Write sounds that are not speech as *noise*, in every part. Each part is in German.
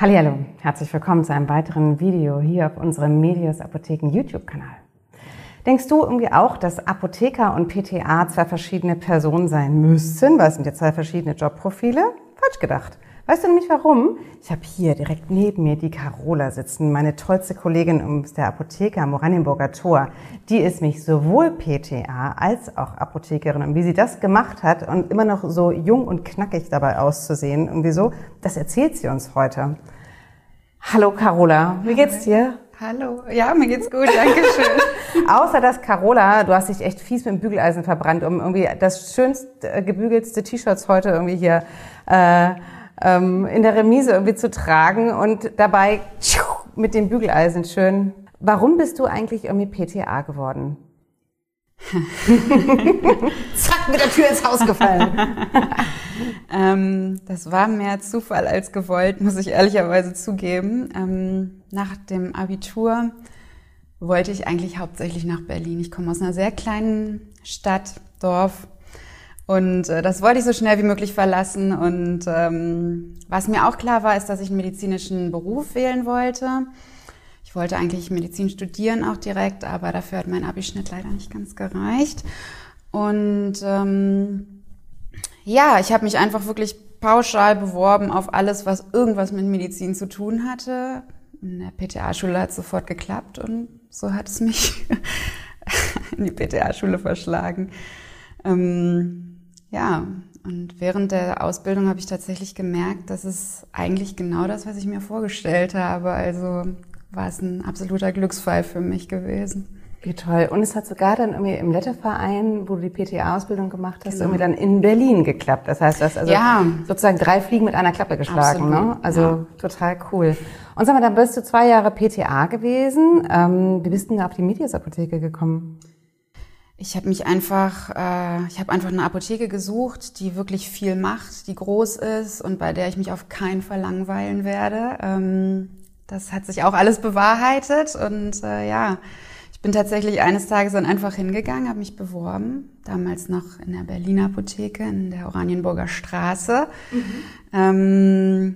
Hallo, herzlich willkommen zu einem weiteren Video hier auf unserem Medios Apotheken YouTube-Kanal. Denkst du irgendwie auch, dass Apotheker und PTA zwei verschiedene Personen sein müssen? Weil es sind ja zwei verschiedene Jobprofile? Falsch gedacht. Weißt du nämlich warum? Ich habe hier direkt neben mir die Carola sitzen, meine tollste Kollegin aus der Apotheke am Oranienburger Tor. Die ist mich sowohl PTA als auch Apothekerin. Und wie sie das gemacht hat und immer noch so jung und knackig dabei auszusehen, irgendwie so, das erzählt sie uns heute. Hallo Carola, wie geht's dir? Hallo, ja, mir geht's gut, danke schön. *laughs* *laughs* Außer dass Carola, du hast dich echt fies mit dem Bügeleisen verbrannt, um irgendwie das schönste, äh, gebügelste T-Shirts heute irgendwie hier äh, ähm, in der Remise irgendwie zu tragen und dabei mit dem Bügeleisen schön. Warum bist du eigentlich irgendwie PTA geworden? *laughs* Zack, mit der Tür ins Haus gefallen. *laughs* ähm, das war mehr Zufall als gewollt, muss ich ehrlicherweise zugeben. Ähm, nach dem Abitur wollte ich eigentlich hauptsächlich nach Berlin. Ich komme aus einer sehr kleinen Stadt, Dorf. Und äh, das wollte ich so schnell wie möglich verlassen. Und ähm, was mir auch klar war, ist, dass ich einen medizinischen Beruf wählen wollte. Ich wollte eigentlich Medizin studieren auch direkt, aber dafür hat mein Abischnitt leider nicht ganz gereicht. Und ähm, ja, ich habe mich einfach wirklich pauschal beworben auf alles, was irgendwas mit Medizin zu tun hatte. In der PTA-Schule hat sofort geklappt und so hat es mich *laughs* in die PTA-Schule verschlagen. Ähm, ja, und während der Ausbildung habe ich tatsächlich gemerkt, dass es eigentlich genau das, was ich mir vorgestellt habe. Also war es ein absoluter Glücksfall für mich gewesen. Wie toll. Und es hat sogar dann irgendwie im Letteverein, wo du die PTA-Ausbildung gemacht hast, genau. irgendwie dann in Berlin geklappt. Das heißt, du hast also ja. sozusagen drei Fliegen mit einer Klappe geschlagen. Ne? Also ja. total cool. Und sag mal, dann bist du zwei Jahre PTA gewesen. Ähm, wie bist du denn da auf die Medias-Apotheke gekommen? Ich habe mich einfach, äh, ich habe einfach eine Apotheke gesucht, die wirklich viel macht, die groß ist und bei der ich mich auf keinen Fall langweilen werde. Ähm, das hat sich auch alles bewahrheitet und äh, ja, ich bin tatsächlich eines Tages dann einfach hingegangen, habe mich beworben, damals noch in der Berliner Apotheke in der Oranienburger Straße. Mhm. Ähm,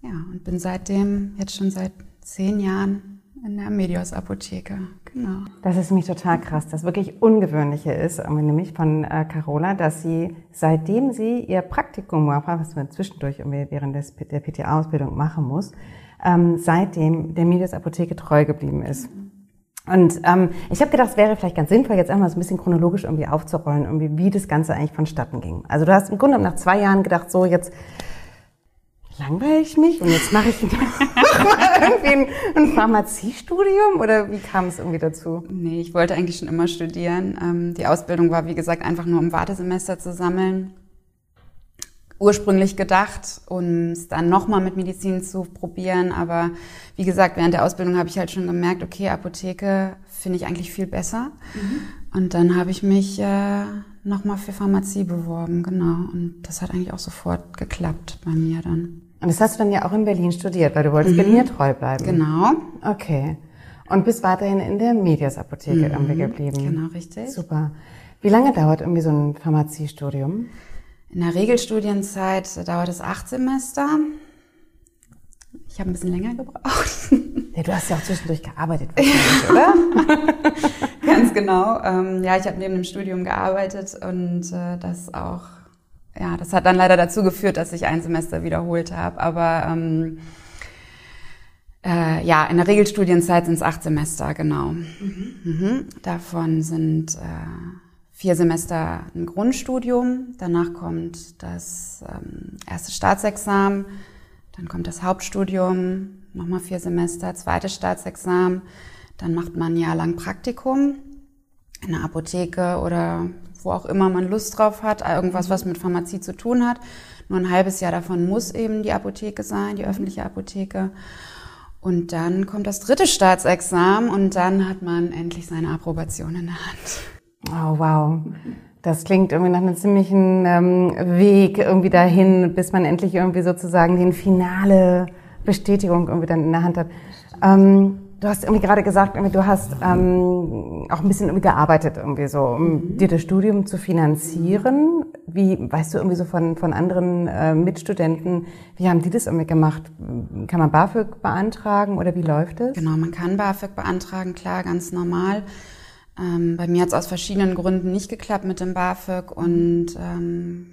ja, und bin seitdem jetzt schon seit zehn Jahren in der Medios Apotheke, genau. Das ist nämlich total krass. Das wirklich Ungewöhnliche ist, nämlich von äh, Carola, dass sie, seitdem sie ihr Praktikum was man zwischendurch während des, der PTA-Ausbildung machen muss, ähm, seitdem der Medios Apotheke treu geblieben ist. Und ähm, ich habe gedacht, es wäre vielleicht ganz sinnvoll, jetzt einmal so ein bisschen chronologisch irgendwie aufzurollen, irgendwie, wie das Ganze eigentlich vonstatten ging. Also du hast im Grunde nach zwei Jahren gedacht, so jetzt langweile ich mich und jetzt mache ich *laughs* irgendwie ein, ein Pharmaziestudium oder wie kam es irgendwie dazu? Nee, ich wollte eigentlich schon immer studieren. Ähm, die Ausbildung war, wie gesagt, einfach nur um Wartesemester zu sammeln. Ursprünglich gedacht, um es dann nochmal mit Medizin zu probieren. Aber wie gesagt, während der Ausbildung habe ich halt schon gemerkt, okay, Apotheke finde ich eigentlich viel besser. Mhm. Und dann habe ich mich äh, nochmal für Pharmazie beworben, genau. Und das hat eigentlich auch sofort geklappt bei mir dann. Und das hast du dann ja auch in Berlin studiert, weil du wolltest mhm. Berlin treu bleiben. Genau. Okay. Und bist weiterhin in der Medias Apotheke mhm. geblieben. Genau, richtig. Super. Wie lange dauert irgendwie so ein Pharmaziestudium? In der Regelstudienzeit dauert es acht Semester. Ich habe ein bisschen länger gebraucht. *laughs* Ja, du hast ja auch zwischendurch gearbeitet, oder? *laughs* Ganz genau. Ähm, ja, ich habe neben dem Studium gearbeitet und äh, das auch ja, das hat dann leider dazu geführt, dass ich ein Semester wiederholt habe. Aber ähm, äh, ja, in der Regelstudienzeit sind es acht Semester, genau. Mhm. Mhm. Davon sind äh, vier Semester ein Grundstudium, danach kommt das ähm, erste Staatsexamen, dann kommt das Hauptstudium, nochmal vier Semester, zweites Staatsexamen, dann macht man ein Jahr lang Praktikum in der Apotheke oder wo auch immer man Lust drauf hat, irgendwas, was mit Pharmazie zu tun hat. Nur ein halbes Jahr davon muss eben die Apotheke sein, die öffentliche Apotheke. Und dann kommt das dritte Staatsexamen und dann hat man endlich seine Approbation in der Hand. Oh, wow. Das klingt irgendwie nach einem ziemlichen ähm, Weg irgendwie dahin, bis man endlich irgendwie sozusagen den finale Bestätigung irgendwie dann in der Hand hat. Ähm, du hast irgendwie gerade gesagt, irgendwie, du hast ähm, auch ein bisschen irgendwie gearbeitet, irgendwie so, um mhm. dir das Studium zu finanzieren. Wie, weißt du irgendwie so von, von anderen äh, Mitstudenten, wie haben die das irgendwie gemacht? Kann man BAföG beantragen oder wie läuft es? Genau, man kann BAföG beantragen, klar, ganz normal. Ähm, bei mir hat es aus verschiedenen Gründen nicht geklappt mit dem BAföG und ähm,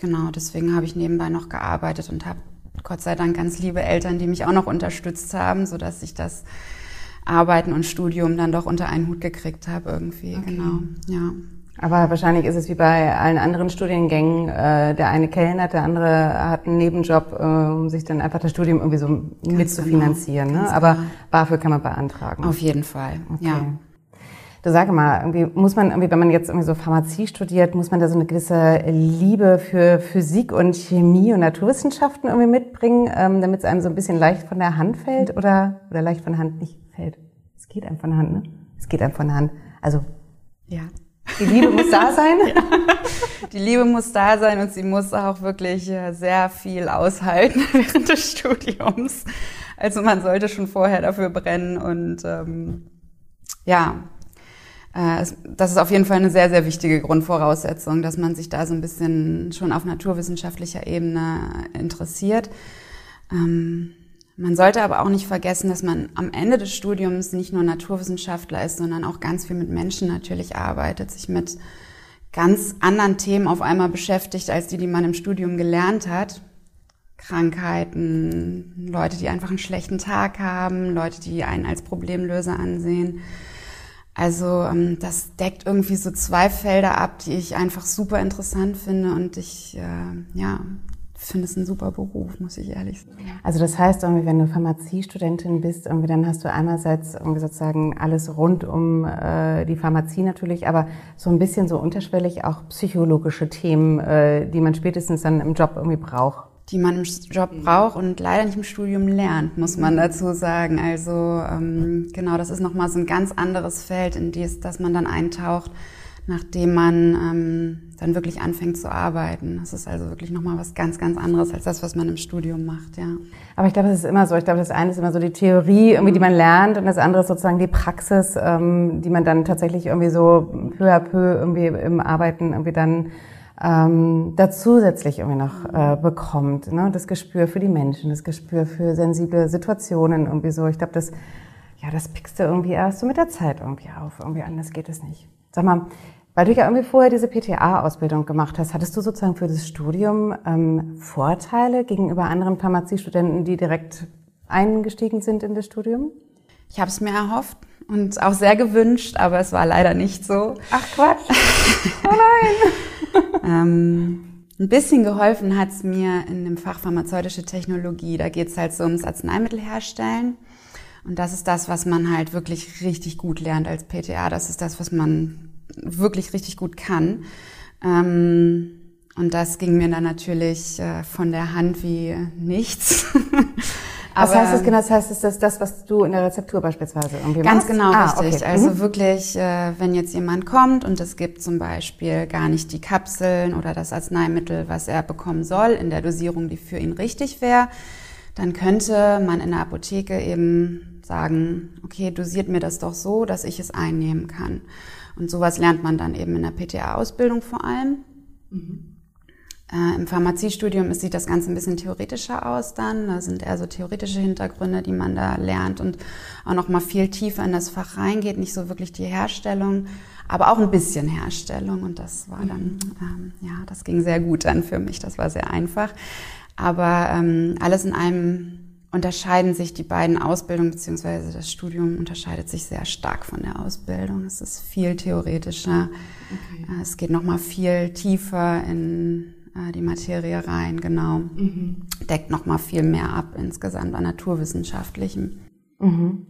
genau, deswegen habe ich nebenbei noch gearbeitet und habe Gott sei Dank ganz liebe Eltern, die mich auch noch unterstützt haben, so dass ich das Arbeiten und Studium dann doch unter einen Hut gekriegt habe irgendwie. Okay. Genau, ja. Aber wahrscheinlich ist es wie bei allen anderen Studiengängen, äh, der eine kellnert, der andere hat einen Nebenjob, äh, um sich dann einfach das Studium irgendwie so Ganz mitzufinanzieren. Genau. Ne? Aber genau. BAföG kann man beantragen. Auf jeden Fall, okay. ja. Du sag mal, irgendwie muss man irgendwie, wenn man jetzt irgendwie so Pharmazie studiert, muss man da so eine gewisse Liebe für Physik und Chemie und Naturwissenschaften irgendwie mitbringen, ähm, damit es einem so ein bisschen leicht von der Hand fällt oder, oder leicht von der Hand nicht fällt? Es geht einem von der Hand, ne? Es geht einem von der Hand. Also, ja. Die Liebe muss da sein. *laughs* Ja. Die Liebe muss da sein und sie muss auch wirklich äh, sehr viel aushalten *laughs* während des Studiums. Also man sollte schon vorher dafür brennen und ähm, ja, das ist auf jeden Fall eine sehr, sehr wichtige Grundvoraussetzung, dass man sich da so ein bisschen schon auf naturwissenschaftlicher Ebene interessiert. Ähm, man sollte aber auch nicht vergessen, dass man am Ende des Studiums nicht nur Naturwissenschaftler ist, sondern auch ganz viel mit Menschen natürlich arbeitet, sich mit ganz anderen Themen auf einmal beschäftigt, als die, die man im Studium gelernt hat. Krankheiten, Leute, die einfach einen schlechten Tag haben, Leute, die einen als Problemlöser ansehen. Also ähm, das deckt irgendwie so zwei Felder ab, die ich einfach super interessant finde und ich äh, ja finde es ein super Beruf, muss ich ehrlich sagen. Also das heißt, irgendwie, wenn du Pharmaziestudentin bist, irgendwie, dann hast du einerseits irgendwie sozusagen alles rund um äh, die Pharmazie natürlich, aber so ein bisschen so unterschwellig auch psychologische Themen, äh, die man spätestens dann im Job irgendwie braucht die man im Job braucht und leider nicht im Studium lernt, muss man dazu sagen. Also ähm, genau, das ist nochmal so ein ganz anderes Feld, in das, das man dann eintaucht, nachdem man ähm, dann wirklich anfängt zu arbeiten. Das ist also wirklich nochmal was ganz, ganz anderes als das, was man im Studium macht, ja. Aber ich glaube, das ist immer so. Ich glaube, das eine ist immer so die Theorie, irgendwie, die man lernt, und das andere ist sozusagen die Praxis, ähm, die man dann tatsächlich irgendwie so peu à peu irgendwie im Arbeiten irgendwie dann ähm, da zusätzlich irgendwie noch äh, bekommt. Ne? Das Gespür für die Menschen, das Gespür für sensible Situationen irgendwie so. Ich glaube, das, ja, das pickst du irgendwie erst so mit der Zeit irgendwie auf. Irgendwie anders geht es nicht. Sag mal, weil du ja irgendwie vorher diese PTA-Ausbildung gemacht hast, hattest du sozusagen für das Studium ähm, Vorteile gegenüber anderen Pharmaziestudenten, die direkt eingestiegen sind in das Studium? Ich habe es mir erhofft und auch sehr gewünscht, aber es war leider nicht so. Ach Quatsch. Oh nein. *laughs* ähm, ein bisschen geholfen hat es mir in dem Fach pharmazeutische Technologie. Da geht es halt so ums Arzneimittel herstellen. Und das ist das, was man halt wirklich richtig gut lernt als PTA. Das ist das, was man wirklich richtig gut kann. Ähm, und das ging mir dann natürlich äh, von der Hand wie nichts. *laughs* Was heißt das genau? Das heißt, ist das das, was du in der Rezeptur beispielsweise irgendwie Ganz machst? genau, ah, richtig. Okay. Also mhm. wirklich, äh, wenn jetzt jemand kommt und es gibt zum Beispiel gar nicht die Kapseln oder das Arzneimittel, was er bekommen soll, in der Dosierung, die für ihn richtig wäre, dann könnte man in der Apotheke eben sagen, okay, dosiert mir das doch so, dass ich es einnehmen kann. Und sowas lernt man dann eben in der PTA-Ausbildung vor allem. Mhm. Äh, Im Pharmaziestudium sieht das Ganze ein bisschen theoretischer aus dann. Da sind eher so theoretische Hintergründe, die man da lernt und auch noch mal viel tiefer in das Fach reingeht. Nicht so wirklich die Herstellung, aber auch ein bisschen Herstellung. Und das war dann, ähm, ja, das ging sehr gut dann für mich. Das war sehr einfach. Aber ähm, alles in allem unterscheiden sich die beiden Ausbildungen beziehungsweise das Studium unterscheidet sich sehr stark von der Ausbildung. Es ist viel theoretischer. Okay. Äh, es geht noch mal viel tiefer in äh, die Materie rein, genau. Mhm. Deckt nochmal viel mehr ab insgesamt an naturwissenschaftlichem. Mhm.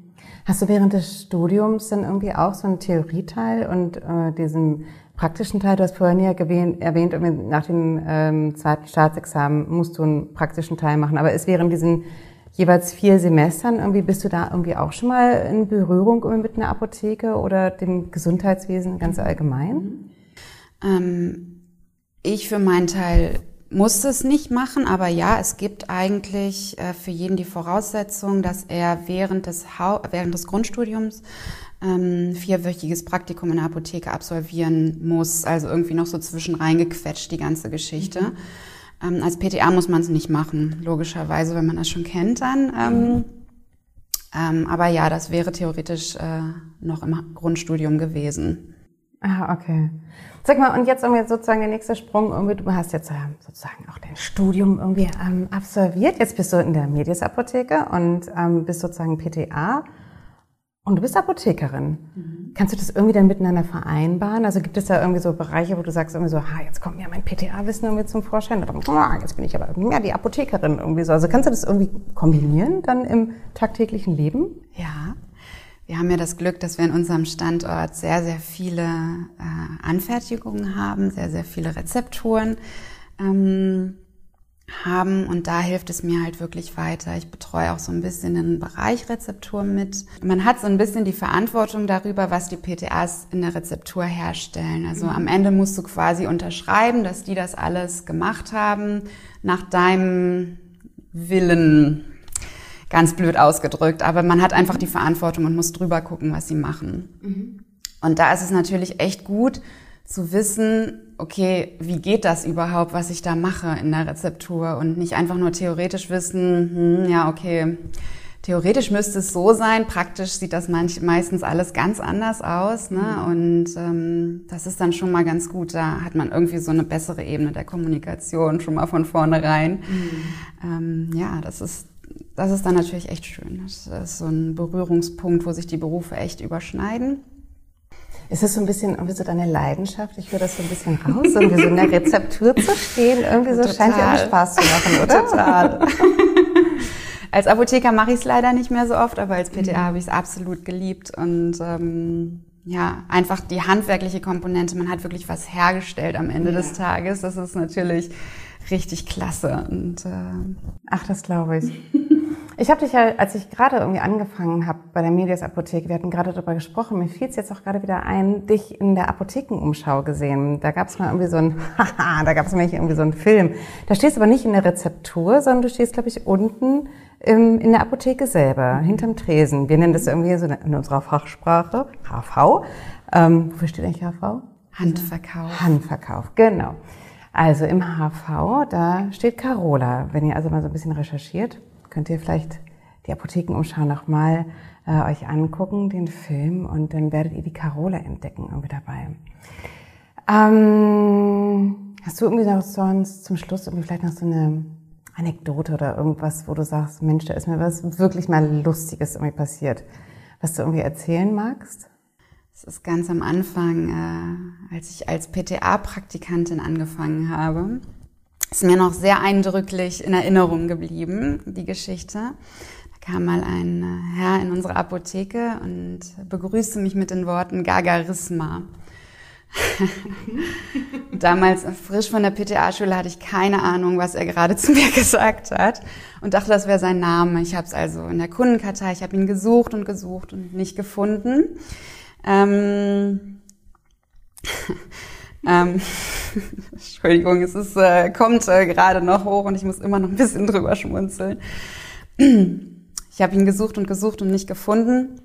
Hast du während des Studiums dann irgendwie auch so einen Theorieteil und äh, diesen praktischen Teil, du hast vorhin ja erwähnt, erwähnt nach dem ähm, zweiten Staatsexamen musst du einen praktischen Teil machen, aber ist während diesen jeweils vier Semestern irgendwie, bist du da irgendwie auch schon mal in Berührung mit einer Apotheke oder dem Gesundheitswesen ganz allgemein? Ähm, ich für meinen Teil muss es nicht machen, aber ja, es gibt eigentlich äh, für jeden die Voraussetzung, dass er während des, ha während des Grundstudiums ähm, vierwöchiges Praktikum in der Apotheke absolvieren muss. Also irgendwie noch so zwischen reingequetscht, die ganze Geschichte. Mhm. Ähm, als PTA muss man es nicht machen, logischerweise, wenn man das schon kennt dann. Ähm, mhm. Ähm, aber ja, das wäre theoretisch äh, noch im Grundstudium gewesen. Ah, okay. Sag mal, und jetzt irgendwie sozusagen der nächste Sprung, irgendwie, du hast jetzt ähm, sozusagen auch dein Studium irgendwie ähm, absolviert. Jetzt bist du in der Medias-Apotheke und ähm, bist sozusagen PTA. Und du bist Apothekerin. Mhm. Kannst du das irgendwie dann miteinander vereinbaren? Also gibt es da irgendwie so Bereiche, wo du sagst irgendwie so, ha, jetzt kommt mir mein PTA-Wissen irgendwie zum Vorschein, oder ah, jetzt bin ich aber mehr die Apothekerin irgendwie so. Also kannst du das irgendwie kombinieren dann im tagtäglichen Leben? Ja. Wir haben ja das Glück, dass wir in unserem Standort sehr, sehr viele äh, Anfertigungen haben, sehr, sehr viele Rezepturen. Ähm, haben und da hilft es mir halt wirklich weiter. Ich betreue auch so ein bisschen den Bereich Rezeptur mit. Man hat so ein bisschen die Verantwortung darüber, was die PTAs in der Rezeptur herstellen. Also am Ende musst du quasi unterschreiben, dass die das alles gemacht haben nach deinem Willen. Ganz blöd ausgedrückt, aber man hat einfach die Verantwortung und muss drüber gucken, was sie machen. Mhm. Und da ist es natürlich echt gut zu wissen, okay, wie geht das überhaupt, was ich da mache in der Rezeptur und nicht einfach nur theoretisch wissen, hm, ja, okay, theoretisch müsste es so sein, praktisch sieht das manch, meistens alles ganz anders aus. Ne? Mhm. Und ähm, das ist dann schon mal ganz gut. Da hat man irgendwie so eine bessere Ebene der Kommunikation schon mal von vornherein. Mhm. Ähm, ja, das ist, das ist dann natürlich echt schön. Das ist so ein Berührungspunkt, wo sich die Berufe echt überschneiden. Ist das so ein bisschen irgendwie so deine Leidenschaft? Ich höre das so ein bisschen raus, irgendwie so in der Rezeptur zu stehen. Irgendwie so Total. scheint dir auch Spaß zu machen, oder? Total. *laughs* als Apotheker mache ich es leider nicht mehr so oft, aber als PTA mhm. habe ich es absolut geliebt und ähm, ja, einfach die handwerkliche Komponente. Man hat wirklich was hergestellt am Ende ja. des Tages. Das ist natürlich richtig klasse. Und, äh, Ach, das glaube ich. *laughs* Ich habe dich ja, als ich gerade irgendwie angefangen habe bei der Medias Apotheke, wir hatten gerade darüber gesprochen, mir fiel es jetzt auch gerade wieder ein, dich in der Apothekenumschau gesehen. Da gab es mal irgendwie so ein, *laughs* haha, da gab es nämlich irgendwie so einen Film. Da stehst du aber nicht in der Rezeptur, sondern du stehst, glaube ich, unten im, in der Apotheke selber, hinterm Tresen. Wir nennen das irgendwie so in unserer Fachsprache HV. Ähm, wofür steht eigentlich HV? Handverkauf. Handverkauf, genau. Also im HV, da steht Carola. Wenn ihr also mal so ein bisschen recherchiert, könnt ihr vielleicht die Apothekenumschau nochmal äh, euch angucken, den Film, und dann werdet ihr die Carola entdecken irgendwie dabei. Ähm, hast du irgendwie noch sonst zum Schluss irgendwie vielleicht noch so eine Anekdote oder irgendwas, wo du sagst, Mensch, da ist mir was wirklich mal Lustiges irgendwie passiert, was du irgendwie erzählen magst? Das ist ganz am Anfang, äh, als ich als PTA-Praktikantin angefangen habe ist mir noch sehr eindrücklich in Erinnerung geblieben, die Geschichte. Da kam mal ein äh, Herr in unsere Apotheke und begrüßte mich mit den Worten Gagarisma. *laughs* Damals frisch von der PTA-Schule hatte ich keine Ahnung, was er gerade *laughs* zu mir gesagt hat und dachte, das wäre sein Name. Ich habe es also in der Kundenkartei, ich habe ihn gesucht und gesucht und nicht gefunden. Ähm *laughs* ähm, *laughs* Entschuldigung, es ist, äh, kommt äh, gerade noch hoch und ich muss immer noch ein bisschen drüber schmunzeln. *clears throat* Ich habe ihn gesucht und gesucht und nicht gefunden.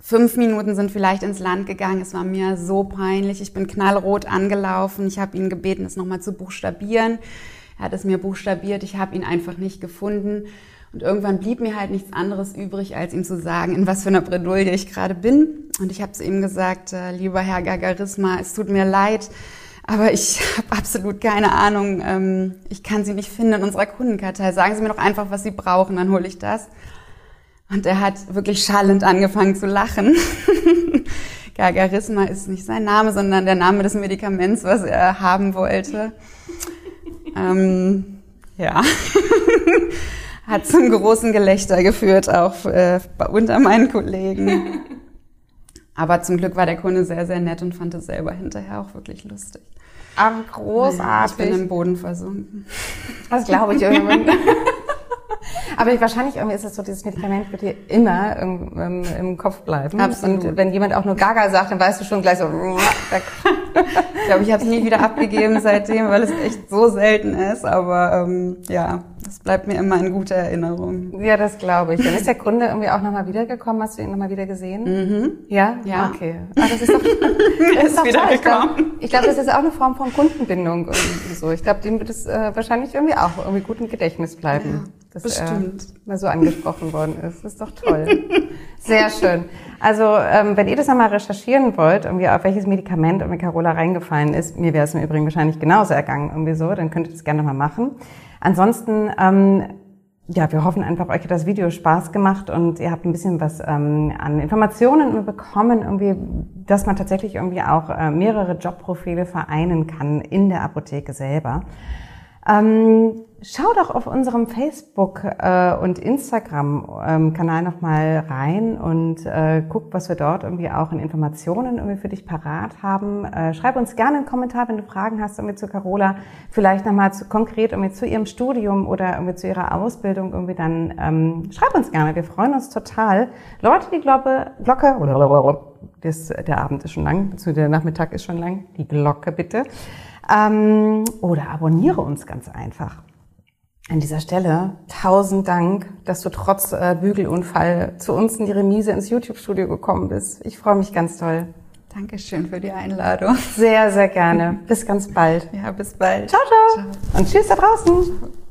Fünf Minuten sind vielleicht ins Land gegangen. Es war mir so peinlich. Ich bin knallrot angelaufen. Ich habe ihn gebeten, es nochmal zu buchstabieren. Er hat es mir buchstabiert. Ich habe ihn einfach nicht gefunden. Und irgendwann blieb mir halt nichts anderes übrig, als ihm zu sagen, in was für einer Bredouille ich gerade bin. Und ich habe zu ihm gesagt, äh, lieber Herr Gagarisma, es tut mir leid, aber ich *laughs* habe absolut keine Ahnung. Ähm, ich kann Sie nicht finden in unserer Kundenkartei. Sagen Sie mir doch einfach, was Sie brauchen, dann hole ich das. Und er hat wirklich schallend angefangen zu lachen. *laughs* Gagarisma ist nicht sein Name, sondern der Name des Medikaments, was er haben wollte. Ähm, ja. *laughs* hat zum großen Gelächter geführt, auch äh, unter meinen Kollegen. *laughs* Aber zum Glück war der Kunde sehr, sehr nett und fand es selber hinterher auch wirklich lustig. Aber großartig. Ich bin im Boden versunken. Das glaube ich irgendwann. *laughs* Aber wahrscheinlich irgendwie ist es so, dieses Medikament wird dir immer im, im, im Kopf bleiben. Absolut. Und wenn jemand auch nur Gaga sagt, dann weißt du schon gleich so, *laughs* ich glaube, ich habe es nie wieder abgegeben seitdem, weil es echt so selten ist. Aber ähm, ja, das bleibt mir immer in guter Erinnerung. Ja, das glaube ich. Dann ist der Kunde irgendwie auch nochmal wiedergekommen. Hast du ihn nochmal wieder gesehen? Mhm. Ja? Ja. Okay. Ah, das ist doch, *laughs* ist doch toll. Ich glaube, wiedergekommen. glaub, das ist auch eine Form von Kundenbindung. Irgendwie so. Ich glaube, dem wird es äh, wahrscheinlich irgendwie auch irgendwie gut im Gedächtnis bleiben. Ja, dass bestimmt. er mal so angesprochen worden ist. Das ist doch toll. Sehr schön. Also, ähm, wenn ihr das nochmal recherchieren wollt, irgendwie auf welches Medikament irgendwie Carola reingefallen ist, mir wäre es im Übrigen wahrscheinlich genauso ergangen, irgendwie so, dann könnt ihr das gerne nochmal machen. Ansonsten, ähm, ja, wir hoffen einfach, euch hat das Video Spaß gemacht und ihr habt ein bisschen was ähm, an Informationen bekommen, irgendwie, dass man tatsächlich irgendwie auch äh, mehrere Jobprofile vereinen kann in der Apotheke selber. Ähm, schau doch auf unserem Facebook äh, und Instagram-Kanal nochmal rein und äh, guck, was wir dort irgendwie auch in Informationen irgendwie für dich parat haben. Äh, schreib uns gerne einen Kommentar, wenn du Fragen hast irgendwie zu Carola, vielleicht nochmal zu, konkret irgendwie zu ihrem Studium oder irgendwie zu ihrer Ausbildung irgendwie dann ähm, schreib uns gerne. Wir freuen uns total. Leute, die Glocke, Glocke, das, der Abend ist schon lang, der Nachmittag ist schon lang, die Glocke bitte. Ähm, oder abonniere uns ganz einfach. An dieser Stelle tausend Dank, dass du trotz äh, Bügelunfall zu uns in die Remise ins YouTube-Studio gekommen bist. Ich freue mich ganz toll. Dankeschön für die Einladung. Sehr, sehr gerne. Bis ganz bald. Ja, bis bald. Ciao, ciao. Und tschüss da draußen.